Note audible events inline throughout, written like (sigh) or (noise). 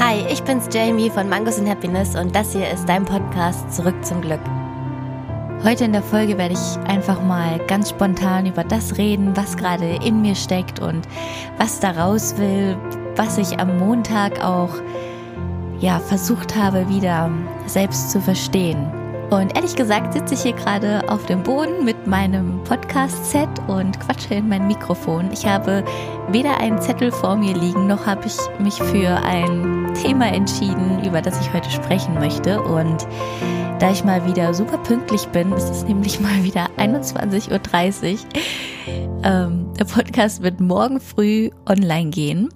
Hi, ich bin's Jamie von Mangos and Happiness und das hier ist dein Podcast Zurück zum Glück. Heute in der Folge werde ich einfach mal ganz spontan über das reden, was gerade in mir steckt und was da raus will, was ich am Montag auch ja versucht habe wieder selbst zu verstehen. Und ehrlich gesagt sitze ich hier gerade auf dem Boden mit meinem Podcast-Set und quatsche in mein Mikrofon. Ich habe weder einen Zettel vor mir liegen, noch habe ich mich für ein Thema entschieden, über das ich heute sprechen möchte. Und da ich mal wieder super pünktlich bin, ist es nämlich (laughs) mal wieder 21.30 Uhr. Ähm, der Podcast wird morgen früh online gehen.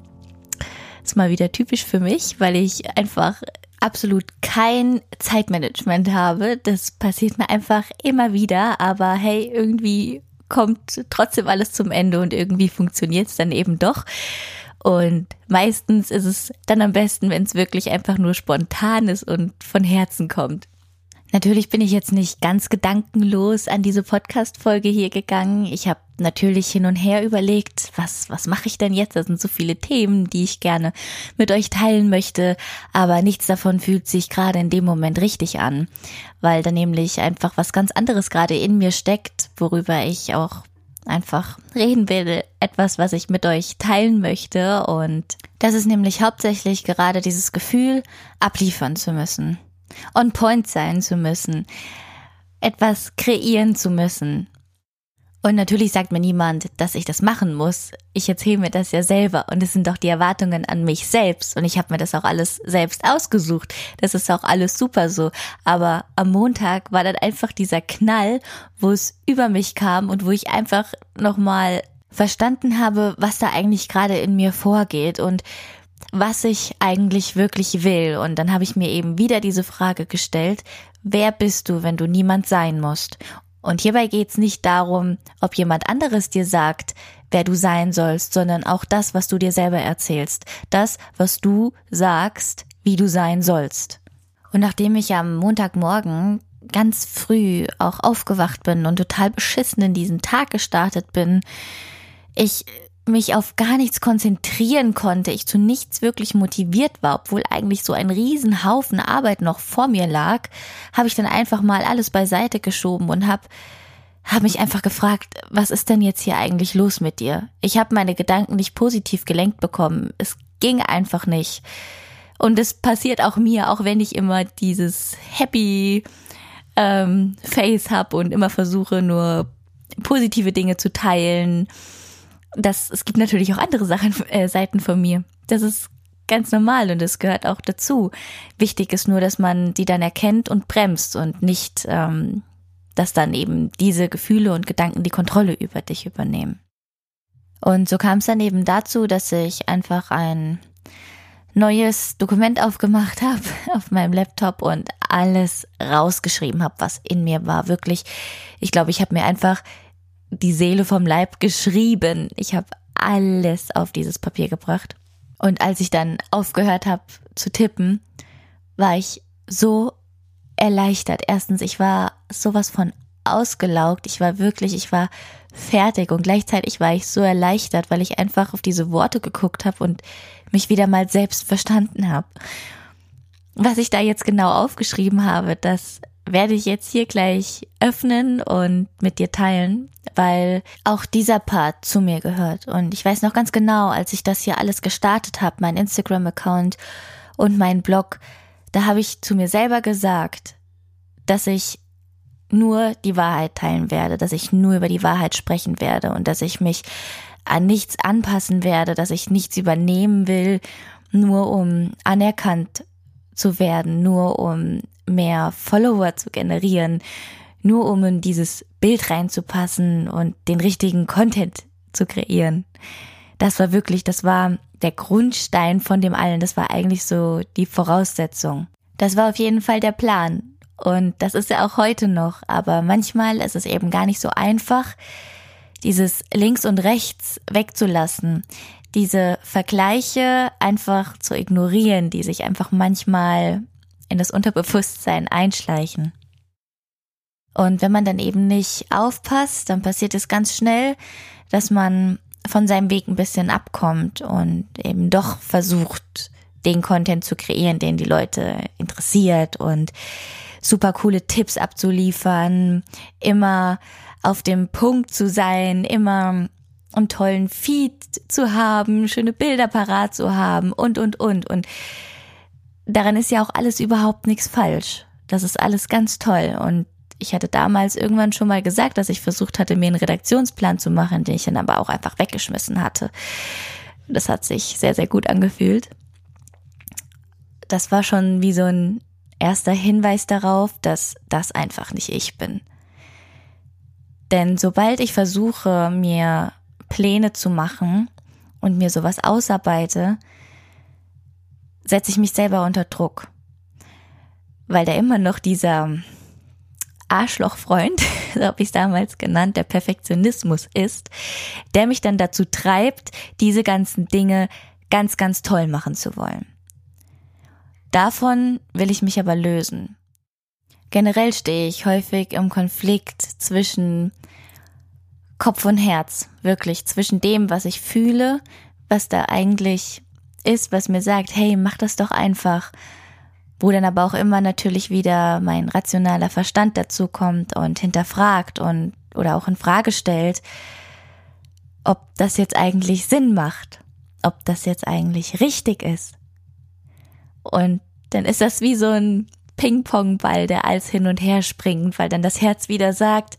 Ist mal wieder typisch für mich, weil ich einfach absolut kein Zeitmanagement habe. Das passiert mir einfach immer wieder, aber hey, irgendwie kommt trotzdem alles zum Ende und irgendwie funktioniert es dann eben doch. Und meistens ist es dann am besten, wenn es wirklich einfach nur spontan ist und von Herzen kommt. Natürlich bin ich jetzt nicht ganz gedankenlos an diese Podcast-Folge hier gegangen. Ich habe natürlich hin und her überlegt, was, was mache ich denn jetzt? Das sind so viele Themen, die ich gerne mit euch teilen möchte, aber nichts davon fühlt sich gerade in dem Moment richtig an, weil da nämlich einfach was ganz anderes gerade in mir steckt, worüber ich auch einfach reden will, etwas, was ich mit euch teilen möchte und das ist nämlich hauptsächlich gerade dieses Gefühl, abliefern zu müssen on point sein zu müssen, etwas kreieren zu müssen. Und natürlich sagt mir niemand, dass ich das machen muss. Ich erzähle mir das ja selber und es sind doch die Erwartungen an mich selbst und ich habe mir das auch alles selbst ausgesucht. Das ist auch alles super so. Aber am Montag war dann einfach dieser Knall, wo es über mich kam und wo ich einfach nochmal verstanden habe, was da eigentlich gerade in mir vorgeht und was ich eigentlich wirklich will. Und dann habe ich mir eben wieder diese Frage gestellt, wer bist du, wenn du niemand sein musst? Und hierbei geht es nicht darum, ob jemand anderes dir sagt, wer du sein sollst, sondern auch das, was du dir selber erzählst. Das, was du sagst, wie du sein sollst. Und nachdem ich am Montagmorgen ganz früh auch aufgewacht bin und total beschissen in diesen Tag gestartet bin, ich mich auf gar nichts konzentrieren konnte, ich zu nichts wirklich motiviert war, obwohl eigentlich so ein Riesenhaufen Arbeit noch vor mir lag, habe ich dann einfach mal alles beiseite geschoben und habe hab mich einfach gefragt, was ist denn jetzt hier eigentlich los mit dir? Ich habe meine Gedanken nicht positiv gelenkt bekommen. Es ging einfach nicht. Und es passiert auch mir, auch wenn ich immer dieses Happy ähm, Face habe und immer versuche, nur positive Dinge zu teilen das, es gibt natürlich auch andere Sachen, äh, Seiten von mir. Das ist ganz normal und es gehört auch dazu. Wichtig ist nur, dass man die dann erkennt und bremst und nicht, ähm, dass dann eben diese Gefühle und Gedanken die Kontrolle über dich übernehmen. Und so kam es dann eben dazu, dass ich einfach ein neues Dokument aufgemacht habe (laughs) auf meinem Laptop und alles rausgeschrieben habe, was in mir war. Wirklich, ich glaube, ich habe mir einfach die Seele vom Leib geschrieben. Ich habe alles auf dieses Papier gebracht. Und als ich dann aufgehört habe zu tippen, war ich so erleichtert. Erstens, ich war sowas von ausgelaugt. Ich war wirklich, ich war fertig und gleichzeitig war ich so erleichtert, weil ich einfach auf diese Worte geguckt habe und mich wieder mal selbst verstanden habe. Was ich da jetzt genau aufgeschrieben habe, das werde ich jetzt hier gleich öffnen und mit dir teilen, weil auch dieser Part zu mir gehört. Und ich weiß noch ganz genau, als ich das hier alles gestartet habe, mein Instagram-Account und mein Blog, da habe ich zu mir selber gesagt, dass ich nur die Wahrheit teilen werde, dass ich nur über die Wahrheit sprechen werde und dass ich mich an nichts anpassen werde, dass ich nichts übernehmen will, nur um anerkannt zu werden, nur um mehr Follower zu generieren, nur um in dieses Bild reinzupassen und den richtigen Content zu kreieren. Das war wirklich, das war der Grundstein von dem allen. Das war eigentlich so die Voraussetzung. Das war auf jeden Fall der Plan. Und das ist ja auch heute noch. Aber manchmal ist es eben gar nicht so einfach, dieses links und rechts wegzulassen. Diese Vergleiche einfach zu ignorieren, die sich einfach manchmal in das Unterbewusstsein einschleichen. Und wenn man dann eben nicht aufpasst, dann passiert es ganz schnell, dass man von seinem Weg ein bisschen abkommt und eben doch versucht, den Content zu kreieren, den die Leute interessiert und super coole Tipps abzuliefern, immer auf dem Punkt zu sein, immer einen tollen Feed zu haben, schöne Bilder parat zu haben und, und, und. Und daran ist ja auch alles überhaupt nichts falsch. Das ist alles ganz toll. Und ich hatte damals irgendwann schon mal gesagt, dass ich versucht hatte, mir einen Redaktionsplan zu machen, den ich dann aber auch einfach weggeschmissen hatte. Das hat sich sehr, sehr gut angefühlt. Das war schon wie so ein erster Hinweis darauf, dass das einfach nicht ich bin. Denn sobald ich versuche, mir Pläne zu machen und mir sowas ausarbeite, setze ich mich selber unter Druck. Weil da immer noch dieser Arschlochfreund, (laughs) so habe ich es damals genannt, der Perfektionismus ist, der mich dann dazu treibt, diese ganzen Dinge ganz, ganz toll machen zu wollen. Davon will ich mich aber lösen. Generell stehe ich häufig im Konflikt zwischen Kopf und Herz, wirklich zwischen dem, was ich fühle, was da eigentlich ist, was mir sagt, hey, mach das doch einfach, wo dann aber auch immer natürlich wieder mein rationaler Verstand dazu kommt und hinterfragt und oder auch in Frage stellt, ob das jetzt eigentlich Sinn macht, ob das jetzt eigentlich richtig ist. Und dann ist das wie so ein Ping-Pong-Ball, der alles hin und her springt, weil dann das Herz wieder sagt,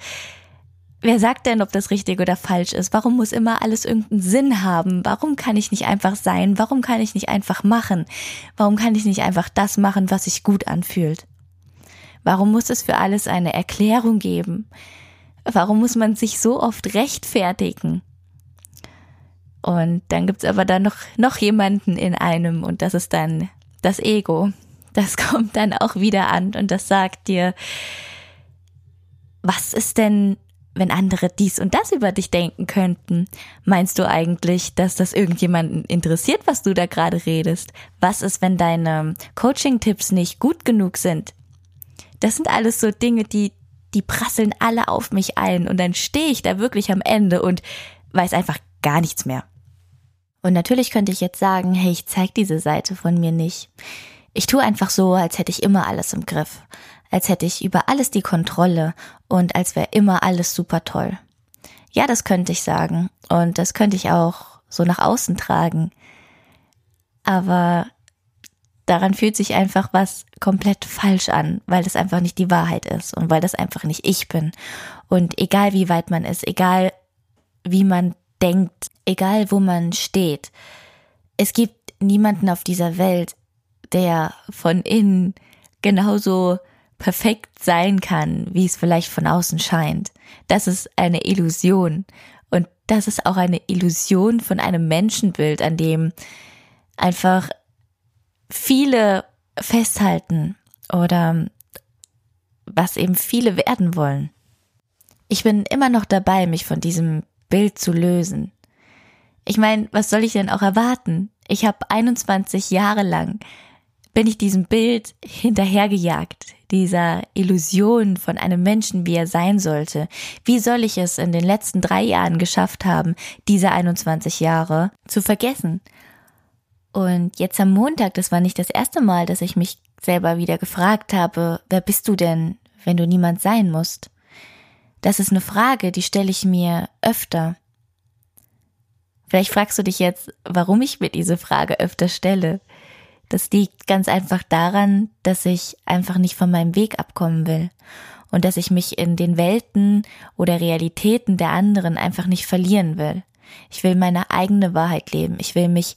Wer sagt denn, ob das richtig oder falsch ist? Warum muss immer alles irgendeinen Sinn haben? Warum kann ich nicht einfach sein? Warum kann ich nicht einfach machen? Warum kann ich nicht einfach das machen, was sich gut anfühlt? Warum muss es für alles eine Erklärung geben? Warum muss man sich so oft rechtfertigen? Und dann gibt's aber dann noch, noch jemanden in einem und das ist dann das Ego. Das (laughs) kommt dann auch wieder an und das sagt dir, was ist denn wenn andere dies und das über dich denken könnten? Meinst du eigentlich, dass das irgendjemanden interessiert, was du da gerade redest? Was ist, wenn deine Coaching-Tipps nicht gut genug sind? Das sind alles so Dinge, die, die prasseln alle auf mich ein und dann stehe ich da wirklich am Ende und weiß einfach gar nichts mehr. Und natürlich könnte ich jetzt sagen, hey, ich zeig diese Seite von mir nicht. Ich tue einfach so, als hätte ich immer alles im Griff als hätte ich über alles die Kontrolle und als wäre immer alles super toll. Ja, das könnte ich sagen und das könnte ich auch so nach außen tragen. Aber daran fühlt sich einfach was komplett falsch an, weil das einfach nicht die Wahrheit ist und weil das einfach nicht ich bin. Und egal wie weit man ist, egal wie man denkt, egal wo man steht, es gibt niemanden auf dieser Welt, der von innen genauso perfekt sein kann, wie es vielleicht von außen scheint. Das ist eine Illusion. Und das ist auch eine Illusion von einem Menschenbild, an dem einfach viele festhalten oder was eben viele werden wollen. Ich bin immer noch dabei, mich von diesem Bild zu lösen. Ich meine, was soll ich denn auch erwarten? Ich habe 21 Jahre lang bin ich diesem Bild hinterhergejagt, dieser Illusion von einem Menschen, wie er sein sollte. Wie soll ich es in den letzten drei Jahren geschafft haben, diese 21 Jahre zu vergessen? Und jetzt am Montag, das war nicht das erste Mal, dass ich mich selber wieder gefragt habe, wer bist du denn, wenn du niemand sein musst? Das ist eine Frage, die stelle ich mir öfter. Vielleicht fragst du dich jetzt, warum ich mir diese Frage öfter stelle. Das liegt ganz einfach daran, dass ich einfach nicht von meinem Weg abkommen will und dass ich mich in den Welten oder Realitäten der anderen einfach nicht verlieren will. Ich will meine eigene Wahrheit leben. Ich will mich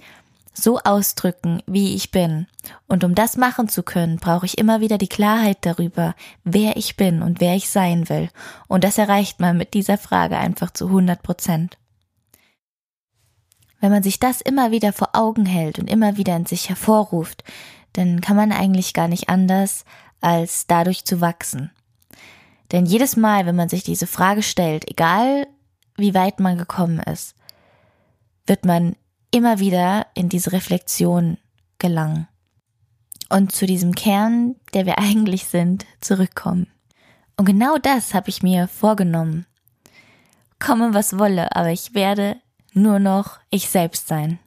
so ausdrücken, wie ich bin. Und um das machen zu können, brauche ich immer wieder die Klarheit darüber, wer ich bin und wer ich sein will. Und das erreicht man mit dieser Frage einfach zu 100 Prozent. Wenn man sich das immer wieder vor Augen hält und immer wieder in sich hervorruft, dann kann man eigentlich gar nicht anders, als dadurch zu wachsen. Denn jedes Mal, wenn man sich diese Frage stellt, egal wie weit man gekommen ist, wird man immer wieder in diese Reflexion gelangen und zu diesem Kern, der wir (laughs) eigentlich sind, zurückkommen. Und genau das habe ich mir vorgenommen. Komme, was wolle, aber ich werde nur noch ich selbst sein.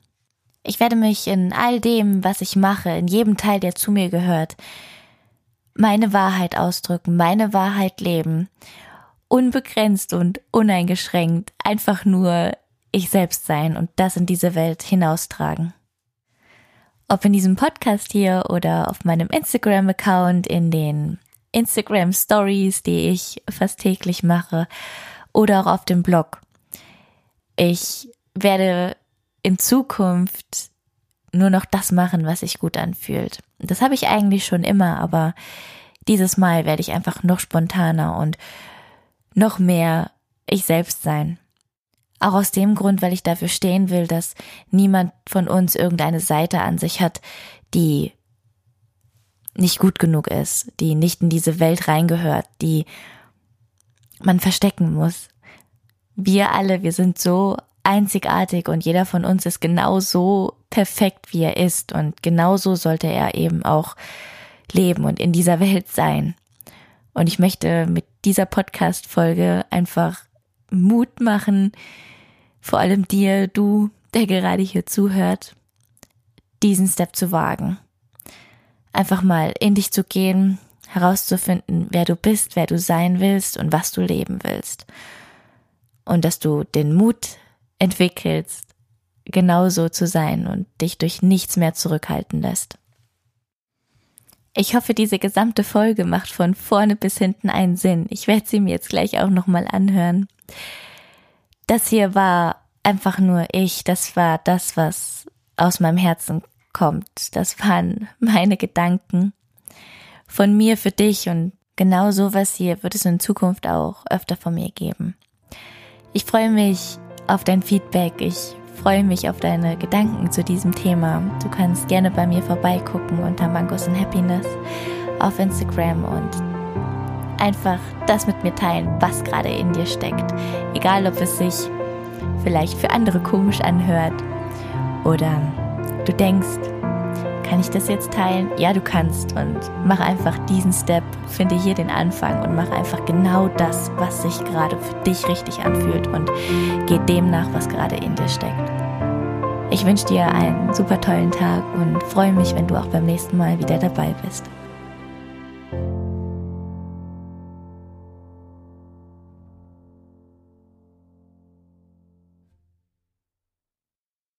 Ich werde mich in all dem, was ich mache, in jedem Teil, der zu mir gehört, meine Wahrheit ausdrücken, meine Wahrheit leben, unbegrenzt und uneingeschränkt, einfach nur ich selbst sein und das in diese Welt hinaustragen. Ob in diesem Podcast hier oder auf meinem Instagram-Account, in den Instagram Stories, die ich fast täglich mache, oder auch auf dem Blog. Ich werde in Zukunft nur noch das machen, was sich gut anfühlt. Das habe ich eigentlich schon immer, aber dieses Mal werde ich einfach noch spontaner und noch mehr ich selbst sein. Auch aus dem Grund, weil ich dafür stehen will, dass niemand von uns irgendeine Seite an sich hat, die nicht gut genug ist, die nicht in diese Welt reingehört, die man verstecken muss. Wir alle, wir sind so einzigartig und jeder von uns ist genau so perfekt, wie er ist und genauso sollte er eben auch leben und in dieser Welt sein. Und ich möchte mit dieser Podcast-Folge einfach Mut machen, vor allem dir, du, der gerade hier zuhört, diesen Step zu wagen. Einfach mal in dich zu gehen, herauszufinden, wer du bist, wer du sein willst und was du leben willst. Und dass du den Mut entwickelst, genauso zu sein und dich durch nichts mehr zurückhalten lässt. Ich hoffe, diese gesamte Folge macht von vorne bis hinten einen Sinn. Ich werde sie mir jetzt gleich auch nochmal anhören. Das hier war einfach nur ich. Das war das, was aus meinem Herzen kommt. Das waren meine Gedanken von mir für dich und genau sowas hier wird es in Zukunft auch öfter von mir geben. Ich freue mich auf dein Feedback. Ich freue mich auf deine Gedanken zu diesem Thema. Du kannst gerne bei mir vorbeigucken unter Mangos and Happiness auf Instagram und einfach das mit mir teilen, was gerade in dir steckt. Egal, ob es sich vielleicht für andere komisch anhört oder du denkst, kann ich das jetzt teilen? Ja, du kannst und mach einfach diesen Step, finde hier den Anfang und mach einfach genau das, was sich gerade für dich richtig anfühlt und geh dem nach, was gerade in dir steckt. Ich wünsche dir einen super tollen Tag und freue mich, wenn du auch beim nächsten Mal wieder dabei bist.